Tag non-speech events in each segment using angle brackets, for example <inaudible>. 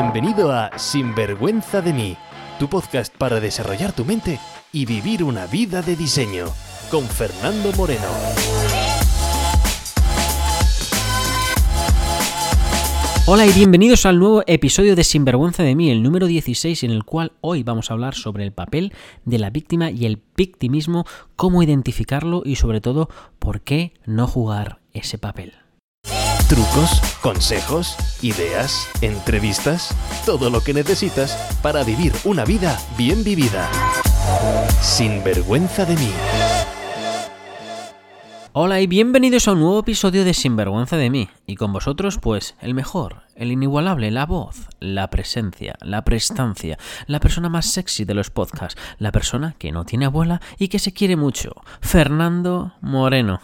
Bienvenido a Sinvergüenza de mí, tu podcast para desarrollar tu mente y vivir una vida de diseño, con Fernando Moreno. Hola y bienvenidos al nuevo episodio de Sinvergüenza de mí, el número 16, en el cual hoy vamos a hablar sobre el papel de la víctima y el victimismo, cómo identificarlo y sobre todo por qué no jugar ese papel. Trucos, consejos, ideas, entrevistas, todo lo que necesitas para vivir una vida bien vivida. Sin vergüenza de mí. Hola y bienvenidos a un nuevo episodio de Sinvergüenza de mí. Y con vosotros, pues, el mejor, el inigualable, la voz, la presencia, la prestancia, la persona más sexy de los podcasts, la persona que no tiene abuela y que se quiere mucho, Fernando Moreno.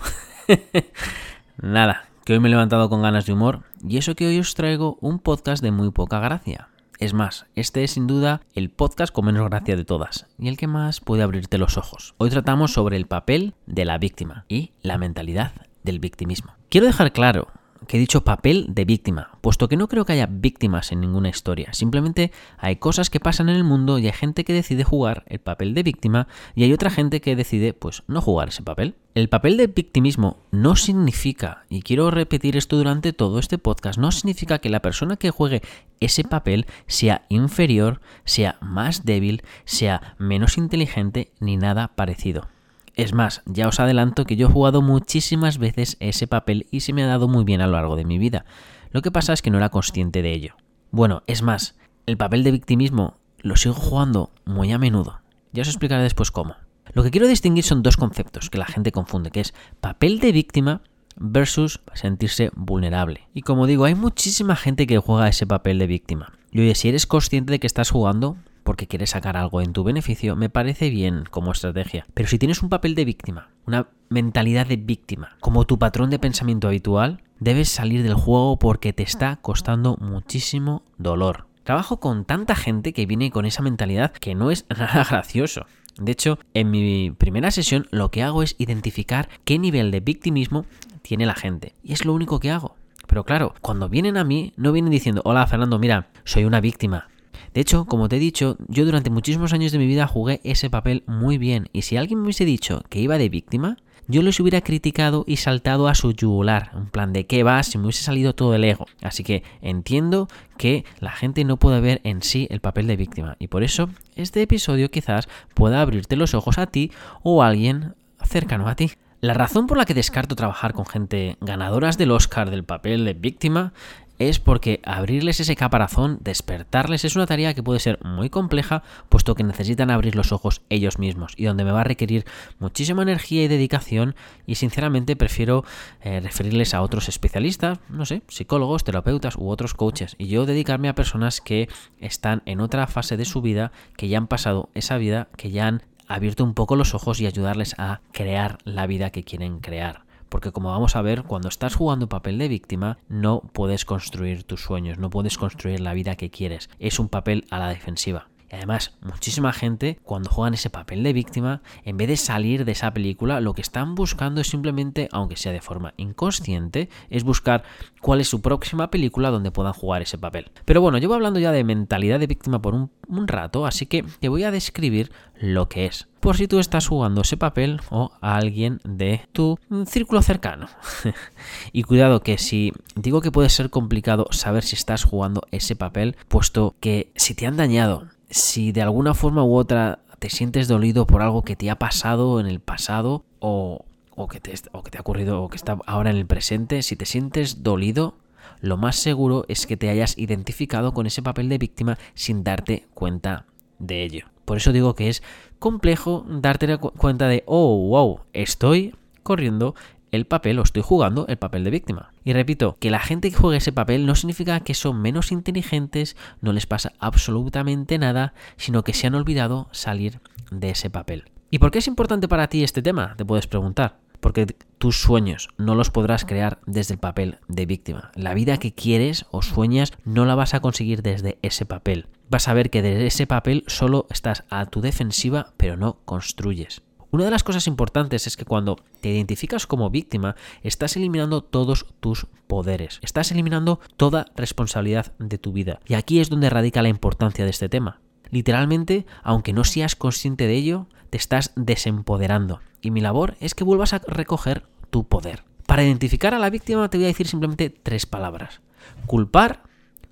<laughs> Nada, que hoy me he levantado con ganas de humor y eso que hoy os traigo un podcast de muy poca gracia. Es más, este es sin duda el podcast con menos gracia de todas y el que más puede abrirte los ojos. Hoy tratamos sobre el papel de la víctima y la mentalidad del victimismo. Quiero dejar claro que dicho papel de víctima, puesto que no creo que haya víctimas en ninguna historia. Simplemente hay cosas que pasan en el mundo y hay gente que decide jugar el papel de víctima y hay otra gente que decide pues no jugar ese papel. El papel de victimismo no significa, y quiero repetir esto durante todo este podcast, no significa que la persona que juegue ese papel sea inferior, sea más débil, sea menos inteligente ni nada parecido. Es más, ya os adelanto que yo he jugado muchísimas veces ese papel y se me ha dado muy bien a lo largo de mi vida. Lo que pasa es que no era consciente de ello. Bueno, es más, el papel de victimismo lo sigo jugando muy a menudo. Ya os explicaré después cómo. Lo que quiero distinguir son dos conceptos que la gente confunde, que es papel de víctima versus sentirse vulnerable. Y como digo, hay muchísima gente que juega ese papel de víctima. Y oye, si eres consciente de que estás jugando, porque quieres sacar algo en tu beneficio, me parece bien como estrategia. Pero si tienes un papel de víctima, una mentalidad de víctima, como tu patrón de pensamiento habitual, debes salir del juego porque te está costando muchísimo dolor. Trabajo con tanta gente que viene con esa mentalidad que no es <laughs> nada gracioso. De hecho, en mi primera sesión lo que hago es identificar qué nivel de victimismo tiene la gente. Y es lo único que hago. Pero claro, cuando vienen a mí, no vienen diciendo, hola Fernando, mira, soy una víctima, de hecho, como te he dicho, yo durante muchísimos años de mi vida jugué ese papel muy bien y si alguien me hubiese dicho que iba de víctima, yo les hubiera criticado y saltado a su yugular, en plan de qué va si me hubiese salido todo el ego. Así que entiendo que la gente no puede ver en sí el papel de víctima y por eso este episodio quizás pueda abrirte los ojos a ti o a alguien cercano a ti. La razón por la que descarto trabajar con gente ganadoras del Oscar del papel de víctima es porque abrirles ese caparazón, despertarles, es una tarea que puede ser muy compleja, puesto que necesitan abrir los ojos ellos mismos y donde me va a requerir muchísima energía y dedicación y sinceramente prefiero eh, referirles a otros especialistas, no sé, psicólogos, terapeutas u otros coaches y yo dedicarme a personas que están en otra fase de su vida, que ya han pasado esa vida, que ya han abierto un poco los ojos y ayudarles a crear la vida que quieren crear. Porque como vamos a ver, cuando estás jugando papel de víctima, no puedes construir tus sueños, no puedes construir la vida que quieres. Es un papel a la defensiva. Además, muchísima gente, cuando juegan ese papel de víctima, en vez de salir de esa película, lo que están buscando es simplemente, aunque sea de forma inconsciente, es buscar cuál es su próxima película donde puedan jugar ese papel. Pero bueno, llevo hablando ya de mentalidad de víctima por un, rato, así que te voy a describir lo que es. Por si tú estás jugando ese papel o a alguien de tu círculo cercano. <laughs> y cuidado que si digo que puede ser complicado saber si estás jugando ese papel, puesto que si te han dañado, si de alguna forma u otra te sientes dolido por algo que te ha pasado en el pasado o, que, te, o que te ha ocurrido o que está ahora en el presente, si te sientes dolido, lo más seguro es que te hayas identificado con ese papel de víctima sin darte cuenta de ello. Por eso digo que es complejo darte cuenta de, oh, wow, estoy corriendo el papel o estoy jugando el papel de víctima. Y repito, que la gente que juegue ese papel no significa que son menos inteligentes, no les pasa absolutamente nada, sino que se han olvidado salir de ese papel. ¿Y por qué es importante para ti este tema? Te puedes preguntar. Porque tus sueños no los podrás crear desde el papel de víctima. La vida que quieres o sueñas no la vas a conseguir desde ese papel. Vas a ver que desde ese papel solo estás a tu defensiva, pero no construyes. Una de las cosas importantes es que cuando te identificas como víctima, estás eliminando todos tus poderes, estás eliminando toda responsabilidad de tu vida. Y aquí es donde radica la importancia de este tema. Literalmente, aunque no seas consciente de ello, te estás desempoderando. Y mi labor es que vuelvas a recoger tu poder. Para identificar a la víctima te voy a decir simplemente tres palabras. Culpar,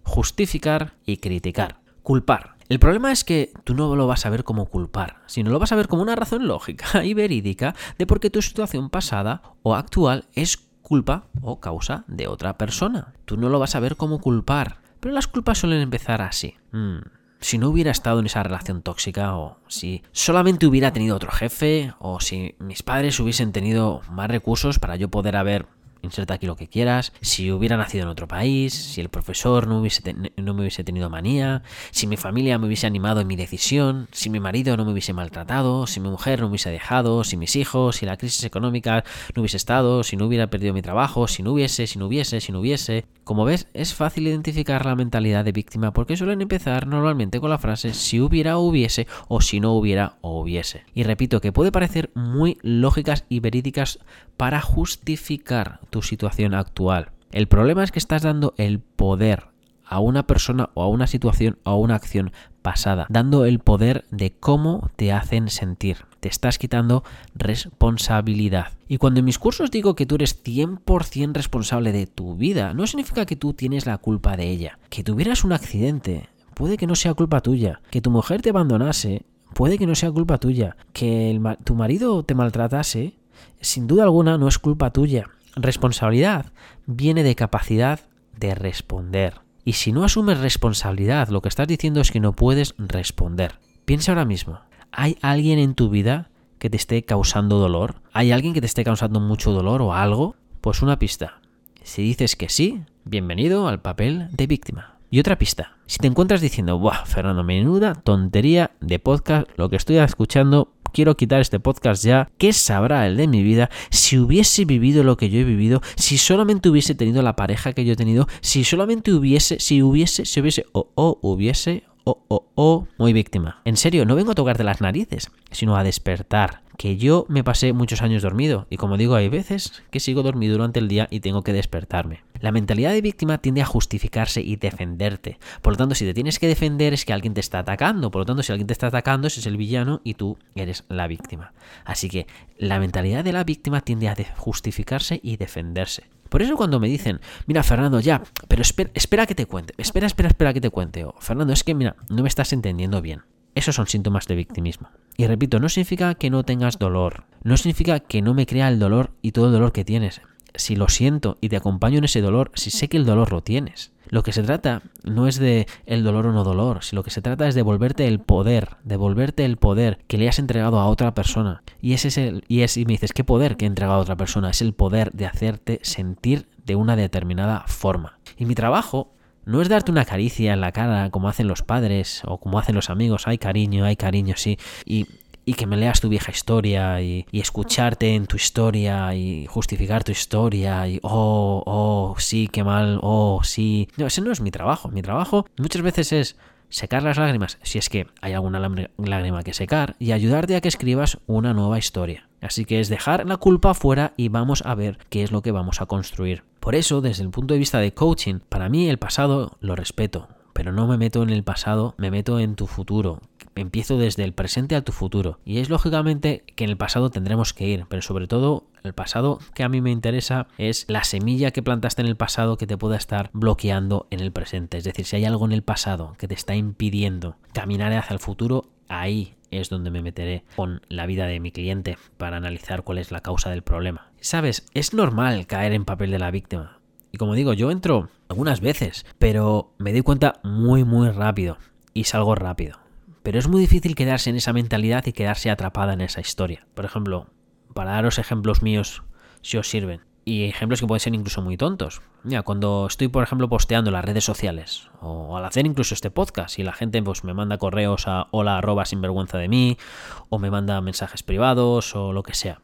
justificar y criticar. Culpar. El problema es que tú no lo vas a ver como culpar, sino lo vas a ver como una razón lógica <laughs> y verídica de por qué tu situación pasada o actual es culpa o causa de otra persona. Tú no lo vas a ver como culpar, pero las culpas suelen empezar así. Hmm si no hubiera estado en esa relación tóxica o si solamente hubiera tenido otro jefe o si mis padres hubiesen tenido más recursos para yo poder haber inserta aquí lo que quieras, si hubiera nacido en otro país, si el profesor no, hubiese no me hubiese tenido manía, si mi familia me hubiese animado en mi decisión, si mi marido no me hubiese maltratado, si mi mujer no me hubiese dejado, si mis hijos, si la crisis económica no hubiese estado, si no hubiera perdido mi trabajo, si no hubiese, si no hubiese, si no hubiese. Como ves, es fácil identificar la mentalidad de víctima porque suelen empezar normalmente con la frase si hubiera o hubiese o si no hubiera o hubiese. Y repito que puede parecer muy lógicas y verídicas para justificar tu situación actual. El problema es que estás dando el poder a una persona o a una situación o a una acción pasada, dando el poder de cómo te hacen sentir. Te estás quitando responsabilidad. Y cuando en mis cursos digo que tú eres 100% responsable de tu vida, no significa que tú tienes la culpa de ella. Que tuvieras un accidente, puede que no sea culpa tuya. Que tu mujer te abandonase, puede que no sea culpa tuya. Que tu marido te maltratase, sin duda alguna no es culpa tuya. Responsabilidad viene de capacidad de responder. Y si no asumes responsabilidad, lo que estás diciendo es que no puedes responder. Piensa ahora mismo, ¿hay alguien en tu vida que te esté causando dolor? ¿Hay alguien que te esté causando mucho dolor o algo? Pues una pista. Si dices que sí, bienvenido al papel de víctima. Y otra pista. Si te encuentras diciendo, ¡buah, Fernando, menuda tontería de podcast, lo que estoy escuchando quiero quitar este podcast ya. ¿Qué sabrá el de mi vida si hubiese vivido lo que yo he vivido? Si solamente hubiese tenido la pareja que yo he tenido, si solamente hubiese, si hubiese, si hubiese, o, o hubiese, o, o, o, muy víctima. En serio, no vengo a tocarte las narices, sino a despertar. Que yo me pasé muchos años dormido, y como digo, hay veces que sigo dormido durante el día y tengo que despertarme. La mentalidad de víctima tiende a justificarse y defenderte. Por lo tanto, si te tienes que defender es que alguien te está atacando. Por lo tanto, si alguien te está atacando, ese es el villano y tú eres la víctima. Así que la mentalidad de la víctima tiende a justificarse y defenderse. Por eso cuando me dicen, mira Fernando, ya, pero espera, espera que te cuente, espera, espera, espera que te cuente, o Fernando, es que mira, no me estás entendiendo bien. Esos son síntomas de victimismo. Y repito, no significa que no tengas dolor, no significa que no me crea el dolor y todo el dolor que tienes si lo siento y te acompaño en ese dolor, si sé que el dolor lo tienes. Lo que se trata no es de el dolor o no dolor, sino lo que se trata es de devolverte el poder, devolverte el poder que le has entregado a otra persona. Y ese es el, y es, y me dices, ¿qué poder que he entregado a otra persona? Es el poder de hacerte sentir de una determinada forma. Y mi trabajo no es darte una caricia en la cara como hacen los padres o como hacen los amigos, hay cariño, hay cariño, sí. Y y que me leas tu vieja historia y, escucharte en tu historia y justificar tu historia y oh, oh, sí, qué mal, oh, sí. No, ese no es mi trabajo. Mi trabajo muchas veces es secar las lágrimas, si es que hay alguna lágrima que secar, y ayudarte a que escribas una nueva historia. Así que es dejar la culpa fuera y vamos a ver qué es lo que vamos a construir. Por eso, desde el punto de vista de coaching, para mí el pasado lo respeto, pero no me meto en el pasado, me meto en tu futuro empiezo desde el presente a tu futuro. Y es lógicamente que en el pasado tendremos que ir, pero sobre todo el pasado que a mí me interesa es la semilla que plantaste en el pasado que te pueda estar bloqueando en el presente. Es decir, si hay algo en el pasado que te está impidiendo caminar hacia el futuro, ahí es donde me meteré con la vida de mi cliente para analizar cuál es la causa del problema. Sabes, es normal caer en papel de la víctima. Y como digo, yo entro algunas veces, pero me doy cuenta muy muy rápido y salgo rápido. Pero es muy difícil quedarse en esa mentalidad y quedarse atrapada en esa historia. Por ejemplo, para daros ejemplos míos, si os sirven. Y ejemplos que pueden ser incluso muy tontos. Mira, cuando estoy, por ejemplo, posteando en las redes sociales, o al hacer incluso este podcast, y la gente pues, me manda correos a hola arroba sinvergüenza de mí, o me manda mensajes privados, o lo que sea,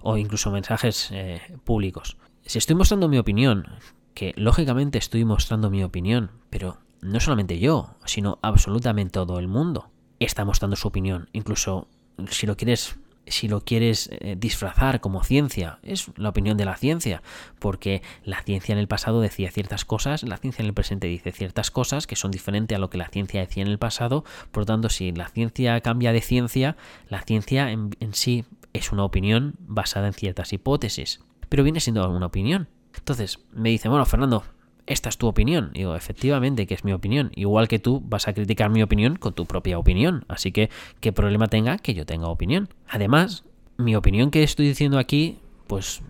o incluso mensajes eh, públicos. Si estoy mostrando mi opinión, que lógicamente estoy mostrando mi opinión, pero no solamente yo, sino absolutamente todo el mundo está mostrando su opinión. Incluso si lo quieres si lo quieres eh, disfrazar como ciencia, es la opinión de la ciencia, porque la ciencia en el pasado decía ciertas cosas, la ciencia en el presente dice ciertas cosas que son diferentes a lo que la ciencia decía en el pasado, por lo tanto, si la ciencia cambia de ciencia, la ciencia en, en sí es una opinión basada en ciertas hipótesis, pero viene siendo una opinión. Entonces, me dice, bueno, Fernando, esta es tu opinión. digo, efectivamente que es mi opinión. Igual que tú vas a criticar mi opinión con tu propia opinión. Así que, ¿qué problema tenga que yo tenga opinión? Además, mi opinión que estoy diciendo aquí, pues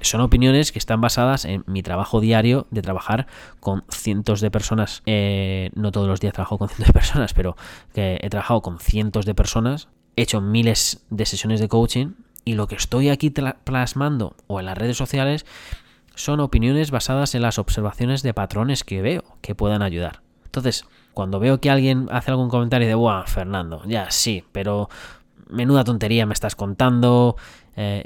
son opiniones que están basadas en mi trabajo diario de trabajar con cientos de personas. Eh, no todos los días trabajo con <laughs> cientos de personas, pero que he trabajado con cientos de personas. He hecho miles de sesiones de coaching y lo que estoy aquí plasmando o en las redes sociales son opiniones basadas en las observaciones de patrones que veo que puedan ayudar. Entonces, cuando veo que alguien hace algún comentario de, ¡buah, Fernando! Ya, sí, pero menuda tontería me estás contando. Eh,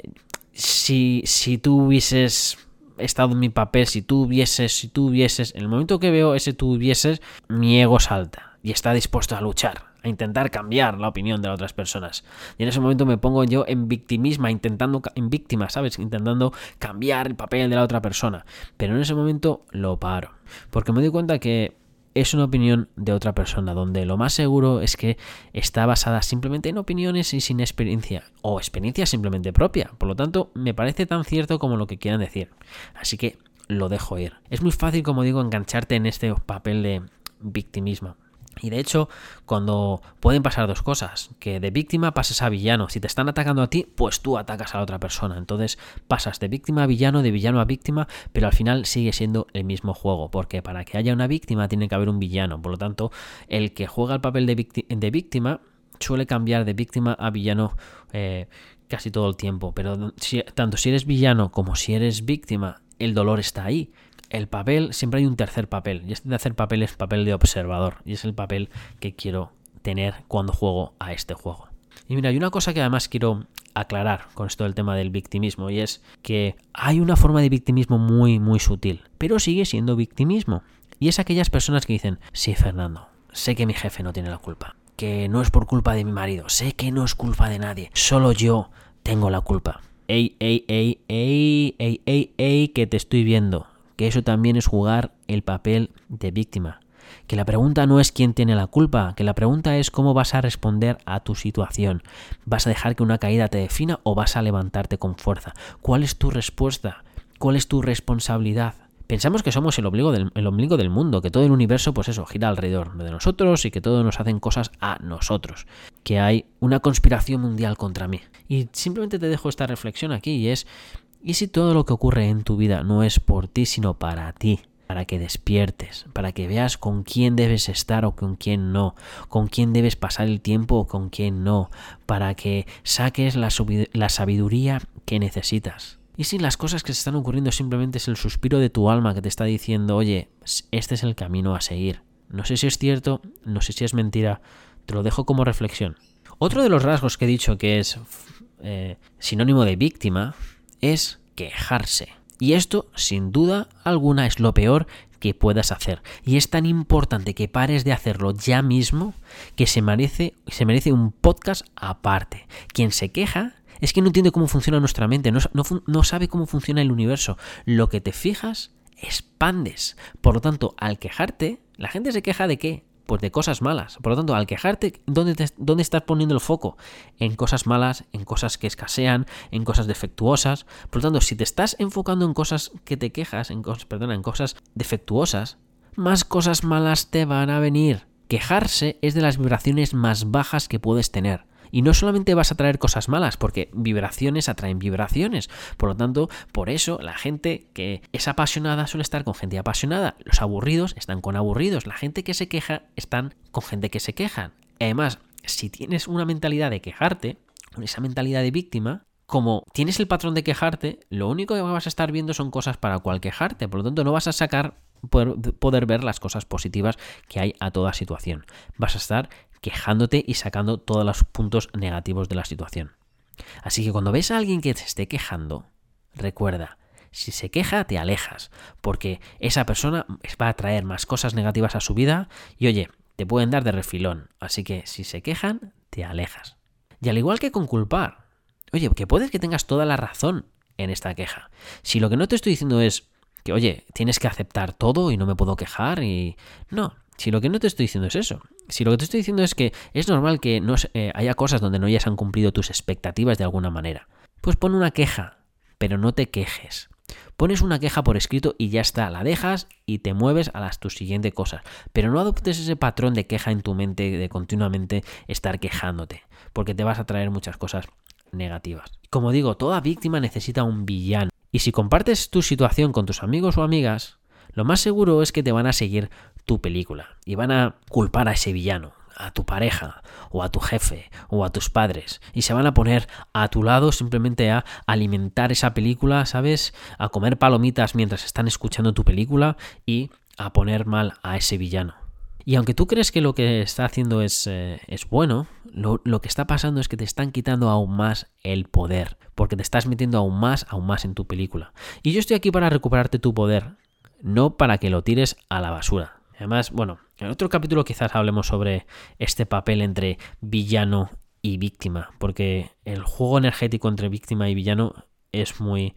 si, si tú hubieses estado en mi papel, si tú hubieses, si tú hubieses, en el momento que veo ese tú hubieses, mi ego salta y está dispuesto a luchar a intentar cambiar la opinión de las otras personas. Y en ese momento me pongo yo en victimismo, intentando, en víctima, ¿sabes? Intentando cambiar el papel de la otra persona. Pero en ese momento lo paro. Porque me doy cuenta que es una opinión de otra persona, donde lo más seguro es que está basada simplemente en opiniones y sin experiencia, o experiencia simplemente propia. Por lo tanto, me parece tan cierto como lo que quieran decir. Así que lo dejo ir. Es muy fácil, como digo, engancharte en este papel de victimismo. Y de hecho, cuando pueden pasar dos cosas, que de víctima pasas a villano. Si te están atacando a ti, pues tú atacas a la otra persona. Entonces pasas de víctima a villano, de villano a víctima, pero al final sigue siendo el mismo juego. Porque para que haya una víctima tiene que haber un villano. Por lo tanto, el que juega el papel de, víctima suele cambiar de víctima a villano eh, casi todo el tiempo. Pero tanto si eres villano como si eres víctima, el dolor está ahí el papel, siempre hay un tercer papel. Y este tercer papel es papel de observador. Y es el papel que quiero tener cuando juego a este juego. Y mira, hay una cosa que además quiero aclarar con esto del tema del victimismo. Y es que hay una forma de victimismo muy, muy sutil. Pero sigue siendo victimismo. Y es aquellas personas que dicen, sí, Fernando, sé que mi jefe no tiene la culpa. Que no es por culpa de mi marido. Sé que no es culpa de nadie. Solo yo tengo la culpa. Ey, ey, ey, ey, ey, ey, ey, que te estoy viendo que eso también es jugar el papel de víctima. Que la pregunta no es quién tiene la culpa, que la pregunta es cómo vas a responder a tu situación. ¿Vas a dejar que una caída te defina o vas a levantarte con fuerza? ¿Cuál es tu respuesta? ¿Cuál es tu responsabilidad? Pensamos que somos el ombligo, del, el del mundo, que todo el universo, pues eso, gira alrededor de nosotros y que todos nos hacen cosas a nosotros. Que hay una conspiración mundial contra mí. Y simplemente te dejo esta reflexión aquí y es ¿Y si todo lo que ocurre en tu vida no es por ti, sino para ti? Para que despiertes, para que veas con quién debes estar o con quién no, con quién debes pasar el tiempo o con quién no, para que saques la, sabiduría que necesitas. Y si las cosas que se están ocurriendo simplemente es el suspiro de tu alma que te está diciendo, oye, este es el camino a seguir. No sé si es cierto, no sé si es mentira, te lo dejo como reflexión. Otro de los rasgos que he dicho que es eh, sinónimo de víctima es quejarse. Y esto, sin duda alguna, es lo peor que puedas hacer. Y es tan importante que pares de hacerlo ya mismo que se merece, se merece un podcast aparte. Quien se queja es que no entiende cómo funciona nuestra mente, no, no sabe cómo funciona el universo. Lo que te fijas, expandes. Por lo tanto, al quejarte, la gente se queja de qué? Pues de cosas malas. Por lo tanto, al quejarte, ¿dónde, ¿dónde estás poniendo el foco? En cosas malas, en cosas que escasean, en cosas defectuosas. Por lo tanto, si te estás enfocando en cosas que te quejas, en cosas, en cosas defectuosas, más cosas malas te van a venir. Quejarse es de las vibraciones más bajas que puedes tener. Y no solamente vas a traer cosas malas, porque vibraciones atraen vibraciones. Por lo tanto, por eso la gente que es apasionada suele estar con gente apasionada. Los aburridos están con aburridos. La gente que se queja están con gente que se quejan. Además, si tienes una mentalidad de quejarte, esa mentalidad de víctima, como tienes el patrón de quejarte, lo único que vas a estar viendo son cosas para cual quejarte. Por lo tanto, no vas a sacar poder, ver las cosas positivas que hay a toda situación. Vas a estar quejándote y sacando todos los puntos negativos de la situación. Así que cuando ves a alguien que te esté quejando, recuerda, si se queja, te alejas, porque esa persona va a traer más cosas negativas a su vida y oye, te pueden dar de refilón. Así que si se quejan, te alejas. Y al igual que con culpar, oye, que puedes que tengas toda la razón en esta queja. Si lo que no te estoy diciendo es que, oye, tienes que aceptar todo y no me puedo quejar y... No, si lo que no te estoy diciendo es eso. Si lo que te estoy diciendo es que es normal que no eh, haya cosas donde no hayas han cumplido tus expectativas de alguna manera. Pues pon una queja, pero no te quejes. Pones una queja por escrito y ya está, la dejas y te mueves a las tus siguientes cosas. Pero no adoptes ese patrón de queja en tu mente, de continuamente estar quejándote, porque te vas a traer muchas cosas negativas. Como digo, toda víctima necesita un villano. Y si compartes tu situación con tus amigos o amigas, lo más seguro es que te van a seguir tu película y van a culpar a ese villano, a tu pareja o a tu jefe o a tus padres y se van a poner a tu lado simplemente a alimentar esa película, ¿sabes? A comer palomitas mientras están escuchando tu película y a poner mal a ese villano. Y aunque tú crees que lo que está haciendo es, eh, es bueno, lo, lo, que está pasando es que te están quitando aún más el poder, porque te estás metiendo aún más, aún más en tu película. Y yo estoy aquí para recuperarte tu poder, no para que lo tires a la basura. Además, bueno, en otro capítulo quizás hablemos sobre este papel entre villano y víctima, porque el juego energético entre víctima y villano es muy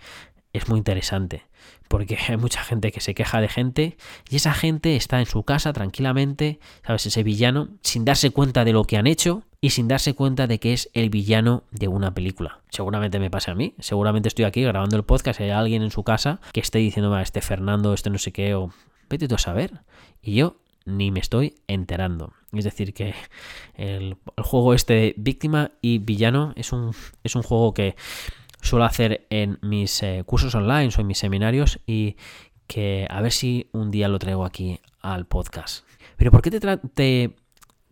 es muy interesante, porque hay mucha gente que se queja de gente y esa gente está en su casa tranquilamente, sabes, ese villano sin darse cuenta de lo que han hecho y sin darse cuenta de que es el villano de una película. Seguramente me pase a mí, seguramente estoy aquí grabando el podcast y hay alguien en su casa que esté diciendo, este Fernando, este no sé qué, o vete tú a saber. Y yo ni me estoy enterando. Es decir, que el, juego este de víctima y villano es un, es un juego que suelo hacer en mis eh, cursos online o en mis seminarios y que a ver si un día lo traigo aquí al podcast. Pero ¿por qué te, te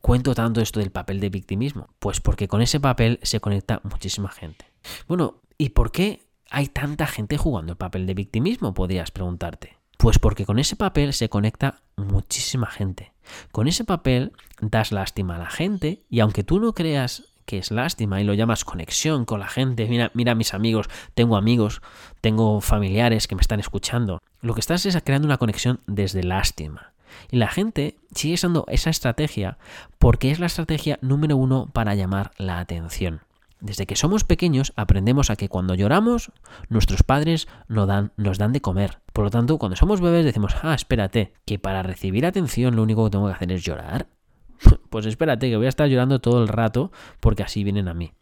cuento tanto esto del papel de victimismo? Pues porque con ese papel se conecta muchísima gente. Bueno, ¿y por qué hay tanta gente jugando el papel de victimismo? Podrías preguntarte. Pues porque con ese papel se conecta muchísima gente. Con ese papel das lástima a la gente y aunque tú no creas que es lástima y lo llamas conexión con la gente, mira, mira mis amigos, tengo amigos, tengo familiares que me están escuchando, lo que estás es creando una conexión desde lástima. Y la gente sigue usando esa estrategia porque es la estrategia número uno para llamar la atención. Desde que somos pequeños aprendemos a que cuando lloramos nuestros padres nos dan, de comer. Por lo tanto, cuando somos bebés decimos, ah, espérate, que para recibir atención lo único que tengo que hacer es llorar. <laughs> pues espérate, que voy a estar llorando todo el rato porque así vienen a mí.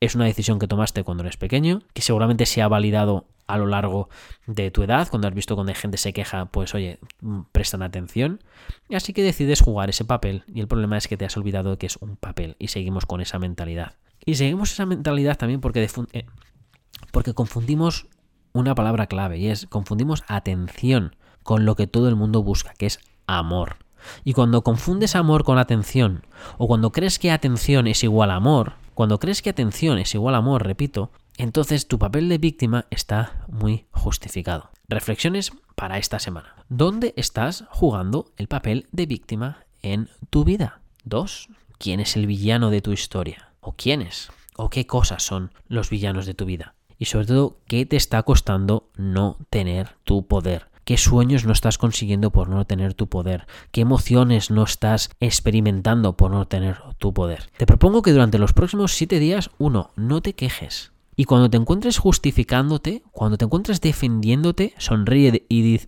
Es una decisión que tomaste cuando eres pequeño, que seguramente se ha validado a lo largo de tu edad, cuando has visto cuando hay gente se queja, pues oye, mm, prestan atención. Y así que decides jugar ese papel y el problema es que te has olvidado que es un papel y seguimos con esa mentalidad. Y seguimos esa mentalidad también porque, eh, porque confundimos una palabra clave y es confundimos atención con lo que todo el mundo busca, que es amor. Y cuando confundes amor con atención, o cuando crees que atención es igual a amor, cuando crees que atención es igual a amor, repito, entonces tu papel de víctima está muy justificado. Reflexiones para esta semana. ¿Dónde estás jugando el papel de víctima en tu vida? Dos. ¿Quién es el villano de tu historia? o quiénes o qué cosas son los villanos de tu vida. Y sobre todo, ¿qué te está costando no tener tu poder? ¿Qué sueños no estás consiguiendo por no tener tu poder? ¿Qué emociones no estás experimentando por no tener tu poder? Te propongo que durante los próximos siete días, uno, no te quejes. Y cuando te encuentres justificándote, cuando te encuentres defendiéndote, sonríe y,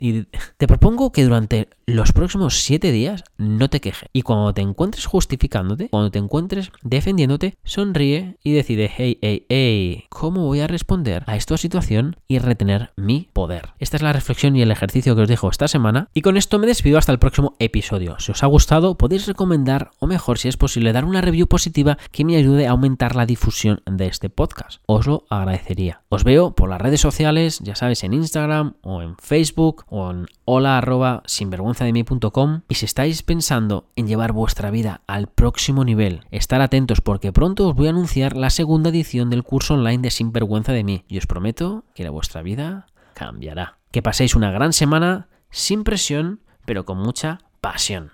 te propongo que durante los próximos siete días no te quejes. Y cuando te encuentres justificándote, cuando te encuentres defendiéndote, sonríe y decide, hey, hey, hey, ¿cómo voy a responder a esta situación y retener mi poder? Esta es la reflexión y el ejercicio que os dejo esta semana. Y con esto me despido hasta el próximo episodio. Si os ha gustado, podéis recomendar, o mejor, si es posible, dar una review positiva que me ayude a aumentar la difusión de este podcast. Os agradecería. Os veo por las redes sociales, ya sabes, en Instagram o en Facebook o en hola arroba sinvergüenzademi.com y si estáis pensando en llevar vuestra vida al próximo nivel, estar atentos porque pronto os voy a anunciar la segunda edición del curso online de Sinvergüenza de mí y os prometo que la vuestra vida cambiará. Que paséis una gran semana sin presión, pero con mucha pasión.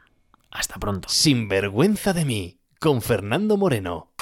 Hasta pronto. Sinvergüenza de mí, con Fernando Moreno.